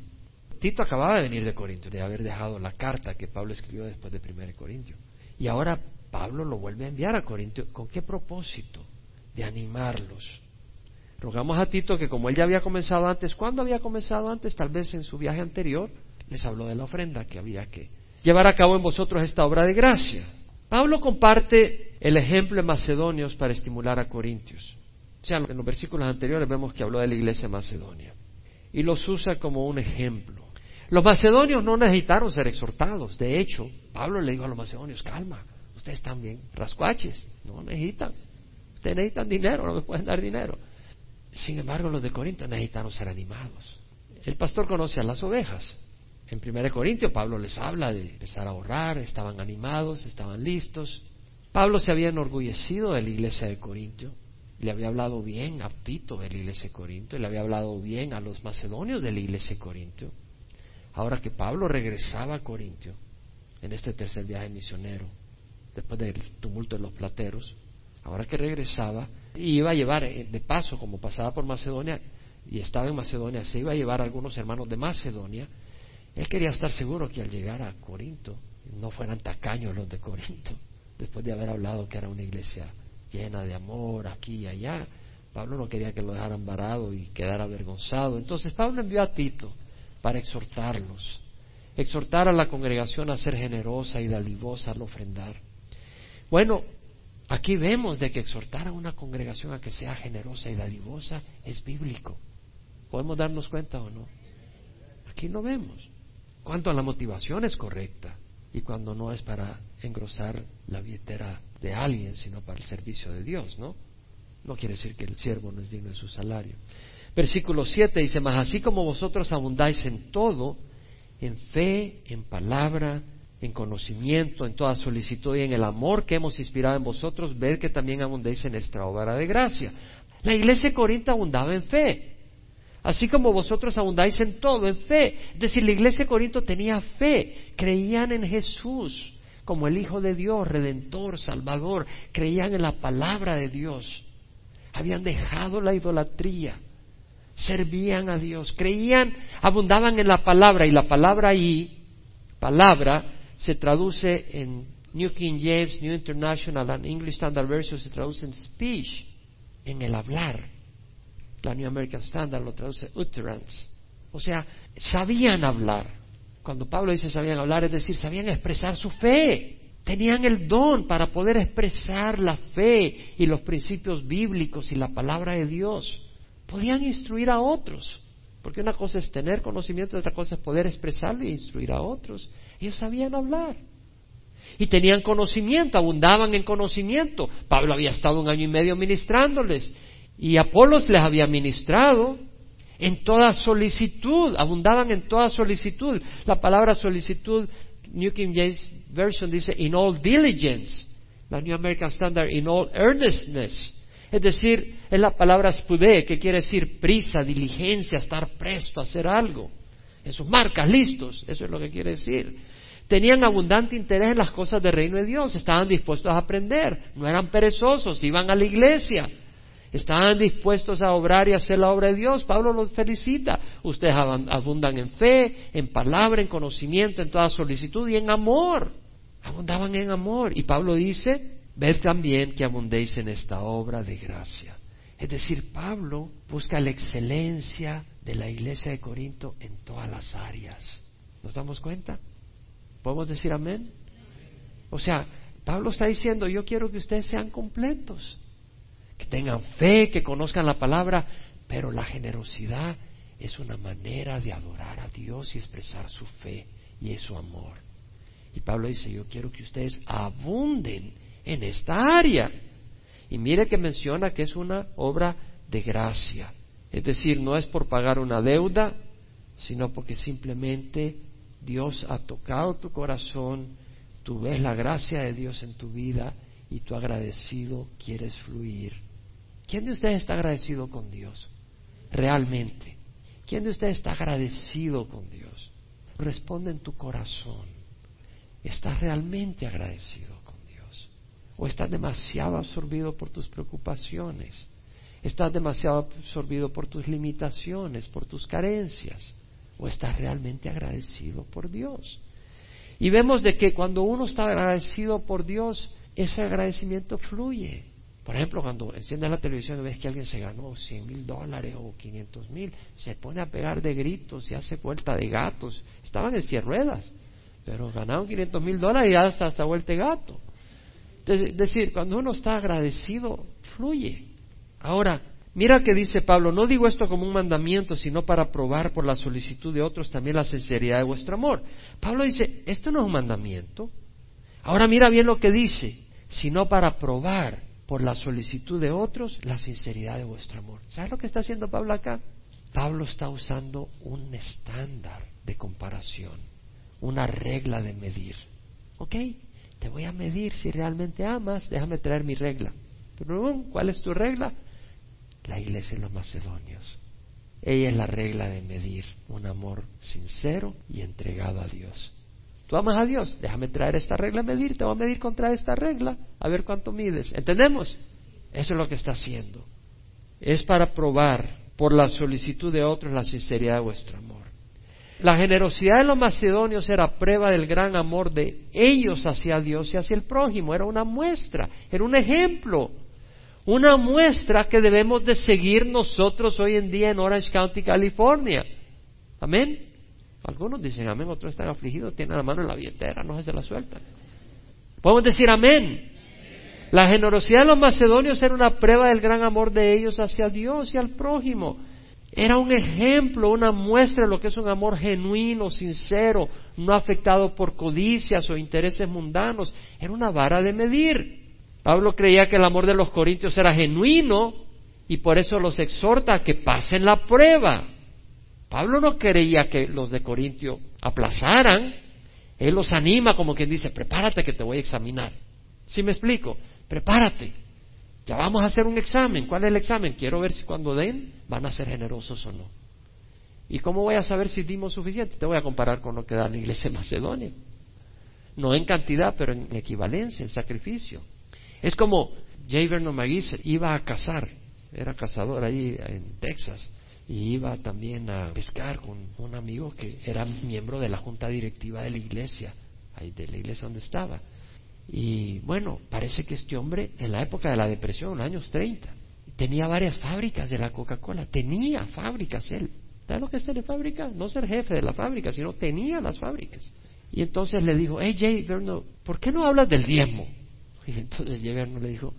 Tito acababa de venir de Corinto, de haber dejado la carta que Pablo escribió después de 1 Corintio. Y ahora Pablo lo vuelve a enviar a Corinto. ¿Con qué propósito? De animarlos, Rogamos a Tito que como él ya había comenzado antes, ¿cuándo había comenzado antes? Tal vez en su viaje anterior, les habló de la ofrenda que había que llevar a cabo en vosotros esta obra de gracia. Pablo comparte el ejemplo de Macedonios para estimular a Corintios. O sea, en los versículos anteriores vemos que habló de la iglesia de Macedonia y los usa como un ejemplo. Los macedonios no necesitaron ser exhortados. De hecho, Pablo le dijo a los macedonios, calma, ustedes están bien rascuaches, no necesitan. Ustedes necesitan dinero, no me pueden dar dinero. Sin embargo, los de Corinto necesitaron ser animados. El pastor conoce a las ovejas. En 1 Corintios Pablo les habla de empezar a ahorrar, estaban animados, estaban listos. Pablo se había enorgullecido de la iglesia de Corintio, le había hablado bien a Tito de la iglesia de Corinto, le había hablado bien a los macedonios de la iglesia de Corintio. Ahora que Pablo regresaba a Corintio, en este tercer viaje misionero, después del tumulto de los plateros, ahora que regresaba, iba a llevar eh, de paso, como pasaba por Macedonia y estaba en Macedonia, se iba a llevar a algunos hermanos de Macedonia. Él quería estar seguro que al llegar a Corinto no fueran tacaños los de Corinto, después de haber hablado que era una iglesia llena de amor aquí y allá. Pablo no quería que lo dejaran varado y quedara avergonzado. Entonces Pablo envió a Tito para exhortarlos, exhortar a la congregación a ser generosa y dadivosa al ofrendar. Bueno, aquí vemos de que exhortar a una congregación a que sea generosa y dadivosa es bíblico. ¿Podemos darnos cuenta o no? Aquí no vemos. Cuanto a la motivación es correcta y cuando no es para engrosar la billetera de alguien, sino para el servicio de Dios, ¿no? No quiere decir que el siervo no es digno de su salario. Versículo 7 dice, mas así como vosotros abundáis en todo, en fe, en palabra, en conocimiento, en toda solicitud y en el amor que hemos inspirado en vosotros, ved que también abundéis en esta obra de gracia. La iglesia de Corinto abundaba en fe, así como vosotros abundáis en todo, en fe. Es decir, la iglesia de Corinto tenía fe, creían en Jesús como el Hijo de Dios, Redentor, Salvador, creían en la palabra de Dios, habían dejado la idolatría, servían a Dios, creían, abundaban en la palabra y la palabra ahí, palabra, se traduce en New King James, New International and English Standard Version se traduce en speech, en el hablar. La New American Standard lo traduce utterance. O sea, sabían hablar. Cuando Pablo dice sabían hablar, es decir, sabían expresar su fe. Tenían el don para poder expresar la fe y los principios bíblicos y la palabra de Dios podían instruir a otros. Porque una cosa es tener conocimiento, otra cosa es poder expresarlo e instruir a otros. Ellos sabían hablar. Y tenían conocimiento, abundaban en conocimiento. Pablo había estado un año y medio ministrándoles. Y Apolos les había ministrado en toda solicitud, abundaban en toda solicitud. La palabra solicitud, New King James Version dice in all diligence. La New American Standard, in all earnestness. Es decir, es la palabra spudé, que quiere decir prisa, diligencia, estar presto a hacer algo. En sus marcas, listos, eso es lo que quiere decir. Tenían abundante interés en las cosas del reino de Dios, estaban dispuestos a aprender, no eran perezosos, iban a la iglesia, estaban dispuestos a obrar y hacer la obra de Dios. Pablo los felicita. Ustedes abundan en fe, en palabra, en conocimiento, en toda solicitud y en amor. Abundaban en amor. Y Pablo dice, Ved también que abundéis en esta obra de gracia. Es decir, Pablo busca la excelencia de la iglesia de Corinto en todas las áreas. ¿Nos damos cuenta? ¿Podemos decir amén? O sea, Pablo está diciendo, yo quiero que ustedes sean completos, que tengan fe, que conozcan la palabra, pero la generosidad es una manera de adorar a Dios y expresar su fe y su amor. Y Pablo dice, yo quiero que ustedes abunden en esta área. Y mire que menciona que es una obra de gracia. Es decir, no es por pagar una deuda, sino porque simplemente Dios ha tocado tu corazón, tú ves la gracia de Dios en tu vida y tú agradecido quieres fluir. ¿Quién de ustedes está agradecido con Dios? Realmente. ¿Quién de ustedes está agradecido con Dios? Responde en tu corazón. ¿Estás realmente agradecido? ¿O estás demasiado absorbido por tus preocupaciones? ¿Estás demasiado absorbido por tus limitaciones, por tus carencias? ¿O estás realmente agradecido por Dios? Y vemos de que cuando uno está agradecido por Dios, ese agradecimiento fluye. Por ejemplo, cuando enciendes la televisión y ves que alguien se ganó 100 mil dólares o 500 mil, se pone a pegar de gritos y hace vuelta de gatos. Estaban en cien ruedas, pero ganaron 500 mil dólares y hasta hasta vuelta gato. Es decir, cuando uno está agradecido, fluye. Ahora, mira que dice Pablo, no digo esto como un mandamiento, sino para probar por la solicitud de otros también la sinceridad de vuestro amor. Pablo dice, esto no es un mandamiento. Ahora mira bien lo que dice, sino para probar por la solicitud de otros la sinceridad de vuestro amor. ¿Sabes lo que está haciendo Pablo acá? Pablo está usando un estándar de comparación, una regla de medir. ¿Ok? Te voy a medir si realmente amas, déjame traer mi regla. Pero, ¿cuál es tu regla? La iglesia de los macedonios. Ella es la regla de medir un amor sincero y entregado a Dios. Tú amas a Dios, déjame traer esta regla a medir, te voy a medir contra esta regla, a ver cuánto mides. ¿Entendemos? Eso es lo que está haciendo. Es para probar por la solicitud de otros la sinceridad de vuestro amor. La generosidad de los macedonios era prueba del gran amor de ellos hacia Dios y hacia el prójimo. Era una muestra, era un ejemplo, una muestra que debemos de seguir nosotros hoy en día en Orange County, California. Amén. Algunos dicen amén, otros están afligidos, tienen la mano en la billetera, no se la sueltan. Podemos decir amén. La generosidad de los macedonios era una prueba del gran amor de ellos hacia Dios y al prójimo. Era un ejemplo, una muestra de lo que es un amor genuino, sincero, no afectado por codicias o intereses mundanos. Era una vara de medir. Pablo creía que el amor de los corintios era genuino y por eso los exhorta a que pasen la prueba. Pablo no creía que los de Corintio aplazaran. Él los anima como quien dice, prepárate que te voy a examinar. ¿Sí me explico? Prepárate. Ya vamos a hacer un examen. ¿Cuál es el examen? Quiero ver si cuando den van a ser generosos o no. ¿Y cómo voy a saber si dimos suficiente? Te voy a comparar con lo que da la iglesia Macedonia. No en cantidad, pero en equivalencia, en sacrificio. Es como J. Vernon McGee iba a cazar, era cazador ahí en Texas, y iba también a pescar con un amigo que era miembro de la junta directiva de la iglesia, ahí de la iglesia donde estaba. Y bueno, parece que este hombre en la época de la depresión, los años 30, tenía varias fábricas de la Coca-Cola, tenía fábricas él. ¿Sabes lo que es tener fábrica? No ser jefe de la fábrica, sino tenía las fábricas. Y entonces le dijo, hey Jay Verno, ¿por qué no hablas del diezmo? Y entonces Jay Verno le dijo,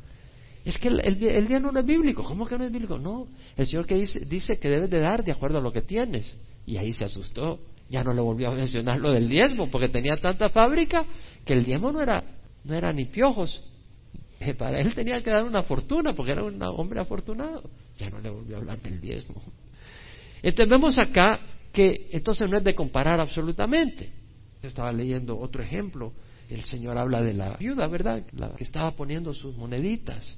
es que el, el, diezmo no es bíblico. ¿Cómo que no es bíblico? No, el Señor que dice, dice que debes de dar de acuerdo a lo que tienes. Y ahí se asustó. Ya no le volvió a mencionar lo del diezmo, porque tenía tanta fábrica que el diezmo no era no era ni piojos. Eh, para él tenía que dar una fortuna porque era un hombre afortunado. Ya no le volvió a hablar del diezmo. Entonces vemos acá que entonces no es de comparar absolutamente. Estaba leyendo otro ejemplo. El Señor habla de la viuda, ¿verdad? Que estaba poniendo sus moneditas.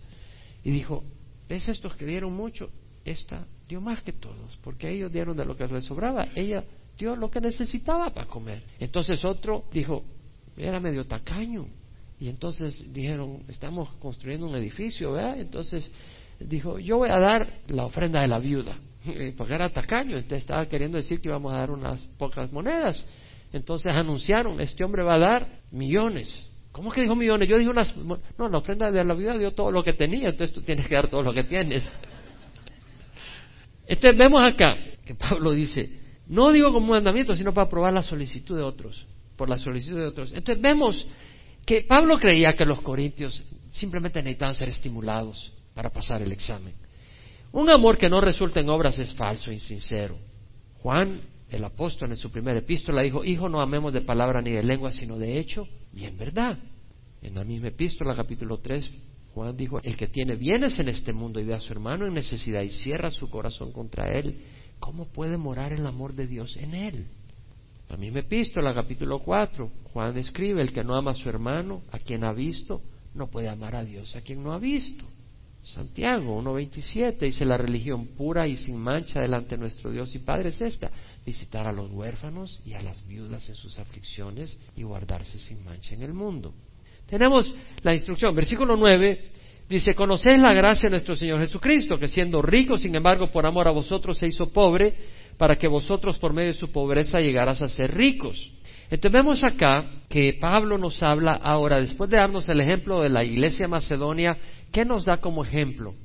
Y dijo, ¿ves estos que dieron mucho? Esta dio más que todos, porque ellos dieron de lo que les sobraba. Ella dio lo que necesitaba para comer. Entonces otro dijo, era medio tacaño, y entonces dijeron, estamos construyendo un edificio, ¿verdad? Entonces dijo, yo voy a dar la ofrenda de la viuda, <laughs> porque era tacaño, entonces estaba queriendo decir que íbamos a dar unas pocas monedas. Entonces anunciaron, este hombre va a dar millones. ¿Cómo que dijo millones? Yo dije unas... No, la ofrenda de la viuda dio todo lo que tenía, entonces tú tienes que dar todo lo que tienes. Entonces vemos acá que Pablo dice, no digo como mandamiento, sino para probar la solicitud de otros, por la solicitud de otros. Entonces vemos que Pablo creía que los corintios simplemente necesitaban ser estimulados para pasar el examen. Un amor que no resulta en obras es falso, insincero. Juan, el apóstol, en su primera epístola dijo, Hijo, no amemos de palabra ni de lengua, sino de hecho y en verdad. En la misma epístola, capítulo 3, Juan dijo, el que tiene bienes en este mundo y ve a su hermano en necesidad y cierra su corazón contra él, ¿cómo puede morar el amor de Dios en él? La misma epístola, capítulo 4, Juan escribe, el que no ama a su hermano, a quien ha visto, no puede amar a Dios, a quien no ha visto. Santiago 1.27 dice, la religión pura y sin mancha delante de nuestro Dios y Padre es esta, visitar a los huérfanos y a las viudas en sus aflicciones y guardarse sin mancha en el mundo. Tenemos la instrucción, versículo 9, dice, conocéis la gracia de nuestro Señor Jesucristo, que siendo rico, sin embargo, por amor a vosotros se hizo pobre, para que vosotros por medio de su pobreza llegaras a ser ricos. Entonces vemos acá que Pablo nos habla ahora, después de darnos el ejemplo de la iglesia macedonia, ¿qué nos da como ejemplo?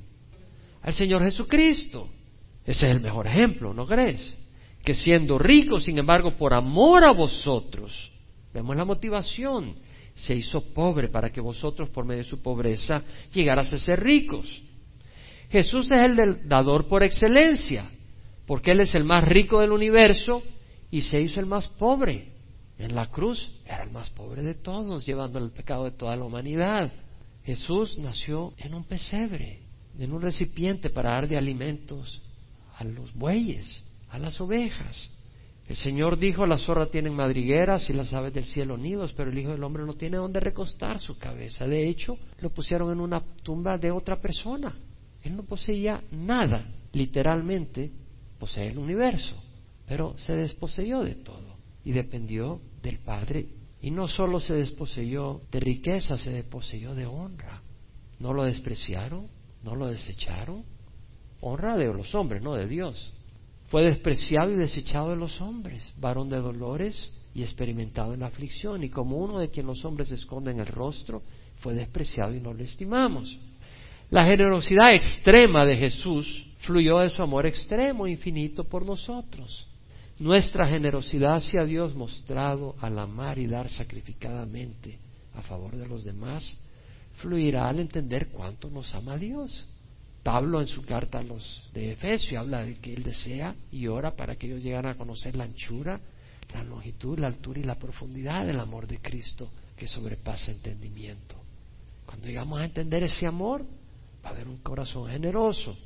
Al Señor Jesucristo. Ese es el mejor ejemplo, ¿no crees? Que siendo ricos, sin embargo, por amor a vosotros, vemos la motivación, se hizo pobre para que vosotros por medio de su pobreza llegaras a ser ricos. Jesús es el dador por excelencia porque Él es el más rico del universo y se hizo el más pobre. En la cruz era el más pobre de todos, llevando el pecado de toda la humanidad. Jesús nació en un pesebre, en un recipiente para dar de alimentos a los bueyes, a las ovejas. El Señor dijo, las zorras tienen madrigueras y las aves del cielo nidos, pero el Hijo del Hombre no tiene donde recostar su cabeza. De hecho, lo pusieron en una tumba de otra persona. Él no poseía nada, literalmente, posee el universo, pero se desposeyó de todo y dependió del Padre. Y no solo se desposeyó de riqueza, se desposeyó de honra. No lo despreciaron, no lo desecharon. Honra de los hombres, no de Dios. Fue despreciado y desechado de los hombres, varón de dolores y experimentado en la aflicción, y como uno de quien los hombres esconden el rostro, fue despreciado y no lo estimamos. La generosidad extrema de Jesús fluyó de su amor extremo, infinito por nosotros. Nuestra generosidad hacia Dios mostrado al amar y dar sacrificadamente a favor de los demás fluirá al entender cuánto nos ama Dios. Pablo en su carta a los de Efesio habla de que él desea y ora para que ellos lleguen a conocer la anchura, la longitud, la altura y la profundidad del amor de Cristo que sobrepasa entendimiento. Cuando llegamos a entender ese amor, va a haber un corazón generoso.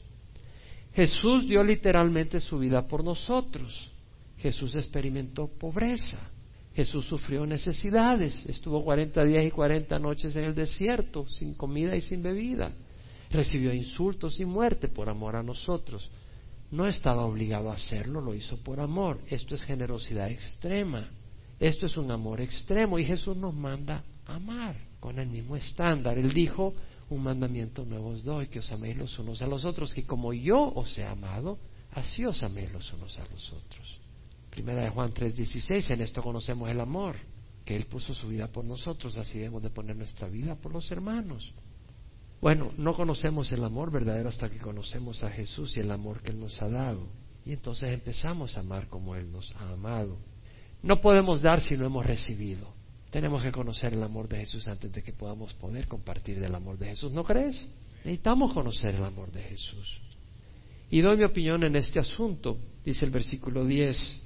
Jesús dio literalmente su vida por nosotros. Jesús experimentó pobreza. Jesús sufrió necesidades. Estuvo 40 días y 40 noches en el desierto, sin comida y sin bebida. Recibió insultos y muerte por amor a nosotros. No estaba obligado a hacerlo, lo hizo por amor. Esto es generosidad extrema. Esto es un amor extremo y Jesús nos manda amar con el mismo estándar. Él dijo, un mandamiento nuevo os doy, que os améis los unos a los otros, que como yo os he amado, así os améis los unos a los otros. Primera de Juan 3:16, en esto conocemos el amor, que Él puso su vida por nosotros, así debemos de poner nuestra vida por los hermanos. Bueno, no conocemos el amor verdadero hasta que conocemos a Jesús y el amor que Él nos ha dado. Y entonces empezamos a amar como Él nos ha amado. No podemos dar si no hemos recibido. Tenemos que conocer el amor de Jesús antes de que podamos poder compartir del amor de Jesús. ¿No crees? Necesitamos conocer el amor de Jesús. Y doy mi opinión en este asunto, dice el versículo 10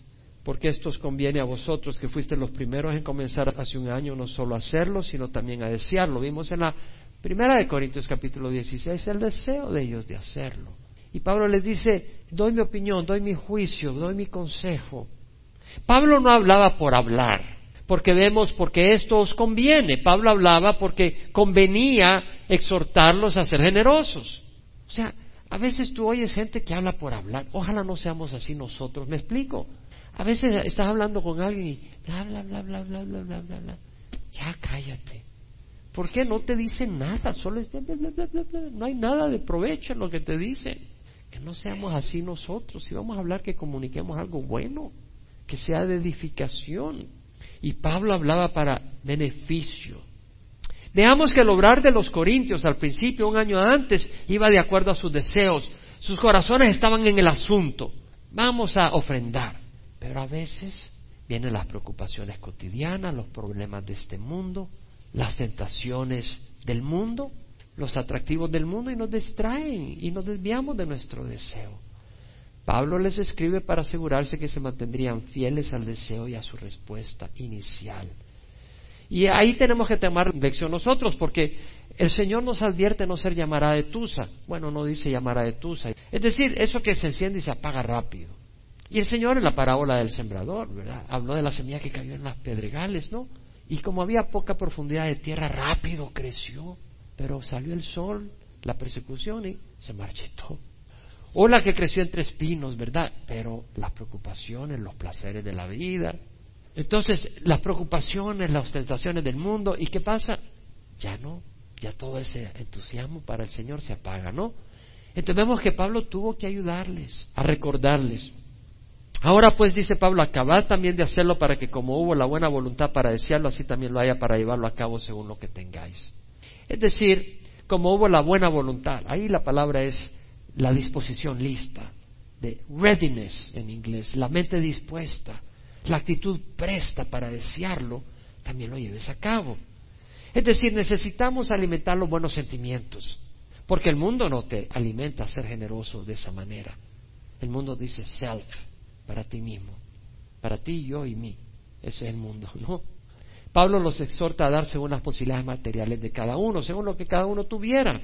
porque esto os conviene a vosotros que fuiste los primeros en comenzar hace un año no solo a hacerlo, sino también a desearlo. Vimos en la primera de Corintios capítulo 16 el deseo de ellos de hacerlo. Y Pablo les dice, doy mi opinión, doy mi juicio, doy mi consejo. Pablo no hablaba por hablar, porque vemos porque esto os conviene. Pablo hablaba porque convenía exhortarlos a ser generosos. O sea, a veces tú oyes gente que habla por hablar. Ojalá no seamos así nosotros. ¿Me explico? A veces estás hablando con alguien y bla, bla, bla, bla, bla, bla, bla, bla, bla. Ya cállate. ¿Por qué no te dicen nada? Solo es bla, bla, bla, bla, bla, No hay nada de provecho en lo que te dicen. Que no seamos así nosotros. Si vamos a hablar, que comuniquemos algo bueno, que sea de edificación. Y Pablo hablaba para beneficio. Veamos que el obrar de los corintios al principio, un año antes, iba de acuerdo a sus deseos. Sus corazones estaban en el asunto. Vamos a ofrendar. Pero a veces vienen las preocupaciones cotidianas, los problemas de este mundo, las tentaciones del mundo, los atractivos del mundo y nos distraen y nos desviamos de nuestro deseo. Pablo les escribe para asegurarse que se mantendrían fieles al deseo y a su respuesta inicial. Y ahí tenemos que tomar lección nosotros, porque el Señor nos advierte no ser llamada de Tusa. Bueno, no dice llamada de Tusa. Es decir, eso que se enciende y se apaga rápido. Y el Señor en la parábola del sembrador, ¿verdad? Habló de la semilla que cayó en las pedregales, ¿no? Y como había poca profundidad de tierra, rápido creció, pero salió el sol, la persecución y se marchitó. O la que creció entre espinos, ¿verdad? Pero las preocupaciones, los placeres de la vida. Entonces, las preocupaciones, las ostentaciones del mundo, ¿y qué pasa? Ya no, ya todo ese entusiasmo para el Señor se apaga, ¿no? Entonces vemos que Pablo tuvo que ayudarles, a recordarles. Ahora pues, dice Pablo, acabad también de hacerlo para que como hubo la buena voluntad para desearlo, así también lo haya para llevarlo a cabo según lo que tengáis. Es decir, como hubo la buena voluntad, ahí la palabra es la disposición lista, de readiness en inglés, la mente dispuesta, la actitud presta para desearlo, también lo lleves a cabo. Es decir, necesitamos alimentar los buenos sentimientos, porque el mundo no te alimenta a ser generoso de esa manera. El mundo dice self, para ti mismo, para ti, yo y mí. Ese es el mundo, ¿no? Pablo los exhorta a dar según las posibilidades materiales de cada uno, según lo que cada uno tuviera.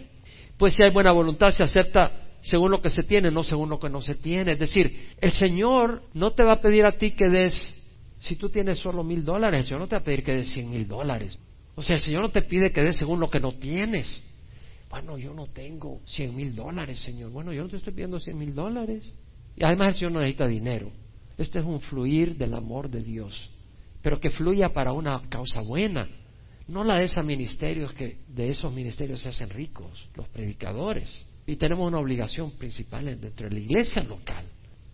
Pues si hay buena voluntad, se acepta según lo que se tiene, no según lo que no se tiene. Es decir, el Señor no te va a pedir a ti que des, si tú tienes solo mil dólares, el Señor no te va a pedir que des cien mil dólares. O sea, el Señor no te pide que des según lo que no tienes. Bueno, yo no tengo cien mil dólares, Señor. Bueno, yo no te estoy pidiendo cien mil dólares. Y además el Señor no necesita dinero. Este es un fluir del amor de Dios, pero que fluya para una causa buena, no la de esos ministerios que de esos ministerios se hacen ricos, los predicadores. Y tenemos una obligación principal dentro de la iglesia local,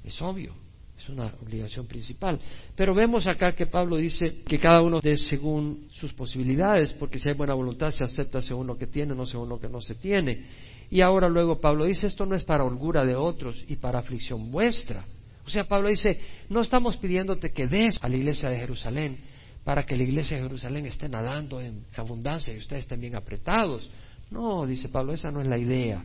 es obvio, es una obligación principal. Pero vemos acá que Pablo dice que cada uno dé según sus posibilidades, porque si hay buena voluntad se acepta según lo que tiene, no según lo que no se tiene. Y ahora luego Pablo dice, esto no es para holgura de otros y para aflicción vuestra. O sea, Pablo dice, no estamos pidiéndote que des a la iglesia de Jerusalén para que la iglesia de Jerusalén esté nadando en abundancia y ustedes estén bien apretados. No, dice Pablo, esa no es la idea.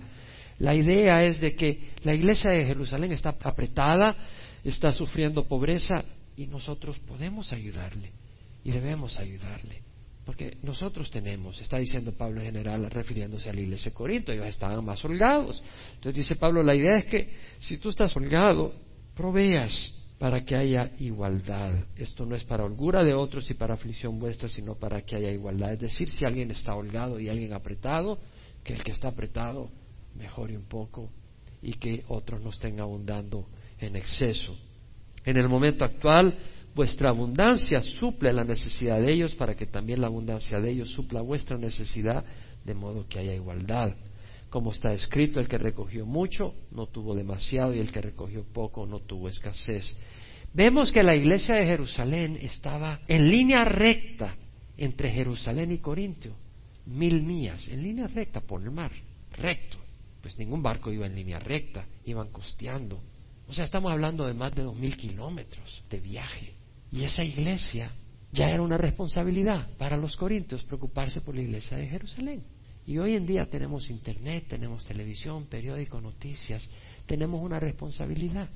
La idea es de que la iglesia de Jerusalén está apretada, está sufriendo pobreza y nosotros podemos ayudarle y debemos ayudarle. Porque nosotros tenemos, está diciendo Pablo en general, refiriéndose a la iglesia de Corinto, ellos estaban más holgados. Entonces dice Pablo, la idea es que si tú estás holgado, proveas para que haya igualdad. Esto no es para holgura de otros y para aflicción vuestra, sino para que haya igualdad. Es decir, si alguien está holgado y alguien apretado, que el que está apretado mejore un poco y que otros no estén abundando en exceso. En el momento actual, vuestra abundancia suple la necesidad de ellos para que también la abundancia de ellos supla vuestra necesidad, de modo que haya igualdad. Como está escrito, el que recogió mucho no tuvo demasiado y el que recogió poco no tuvo escasez. Vemos que la iglesia de Jerusalén estaba en línea recta entre Jerusalén y Corintio, mil millas, en línea recta por el mar, recto. Pues ningún barco iba en línea recta, iban costeando. O sea, estamos hablando de más de dos mil kilómetros de viaje. Y esa iglesia ya era una responsabilidad para los corintios preocuparse por la iglesia de Jerusalén. Y hoy en día tenemos internet, tenemos televisión, periódico, noticias, tenemos una responsabilidad.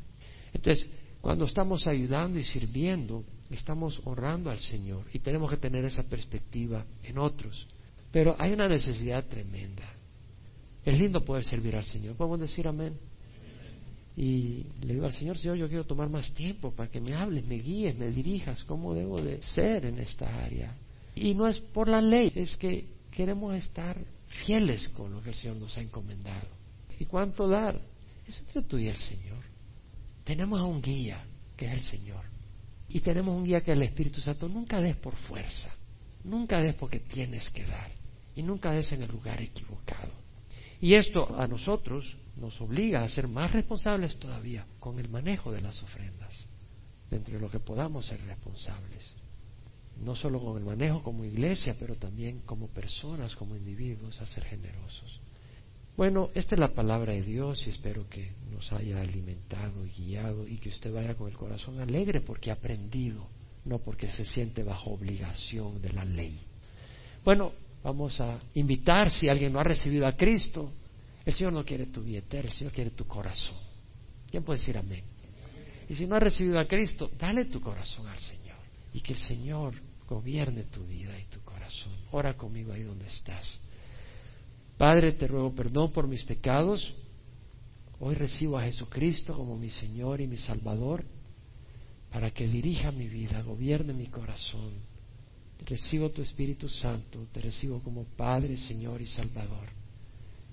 Entonces, cuando estamos ayudando y sirviendo, estamos honrando al Señor y tenemos que tener esa perspectiva en otros. Pero hay una necesidad tremenda. Es lindo poder servir al Señor. ¿Podemos decir amén? Y le digo al Señor, Señor, yo quiero tomar más tiempo para que me hables, me guíes, me dirijas, cómo debo de ser en esta área. Y no es por la ley, es que queremos estar fieles con lo que el Señor nos ha encomendado. ¿Y cuánto dar? Es entre tú y el Señor. Tenemos a un guía, que es el Señor. Y tenemos un guía que es el Espíritu Santo. Nunca des por fuerza, nunca des porque tienes que dar. Y nunca des en el lugar equivocado. Y esto a nosotros nos obliga a ser más responsables todavía con el manejo de las ofrendas, dentro de lo que podamos ser responsables. No solo con el manejo como iglesia, pero también como personas, como individuos, a ser generosos. Bueno, esta es la palabra de Dios y espero que nos haya alimentado y guiado y que usted vaya con el corazón alegre porque ha aprendido, no porque se siente bajo obligación de la ley. Bueno, vamos a invitar si alguien no ha recibido a Cristo, el Señor no quiere tu billete, el Señor quiere tu corazón. ¿Quién puede decir amén? Y si no has recibido a Cristo, dale tu corazón al Señor. Y que el Señor gobierne tu vida y tu corazón. Ora conmigo ahí donde estás. Padre, te ruego perdón por mis pecados. Hoy recibo a Jesucristo como mi Señor y mi Salvador para que dirija mi vida, gobierne mi corazón. Recibo tu Espíritu Santo, te recibo como Padre, Señor y Salvador.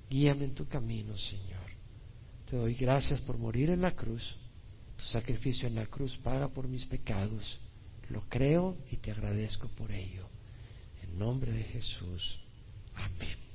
Guíame en tu camino, Señor. Te doy gracias por morir en la cruz. Tu sacrificio en la cruz paga por mis pecados. Lo creo y te agradezco por ello. En nombre de Jesús. Amén.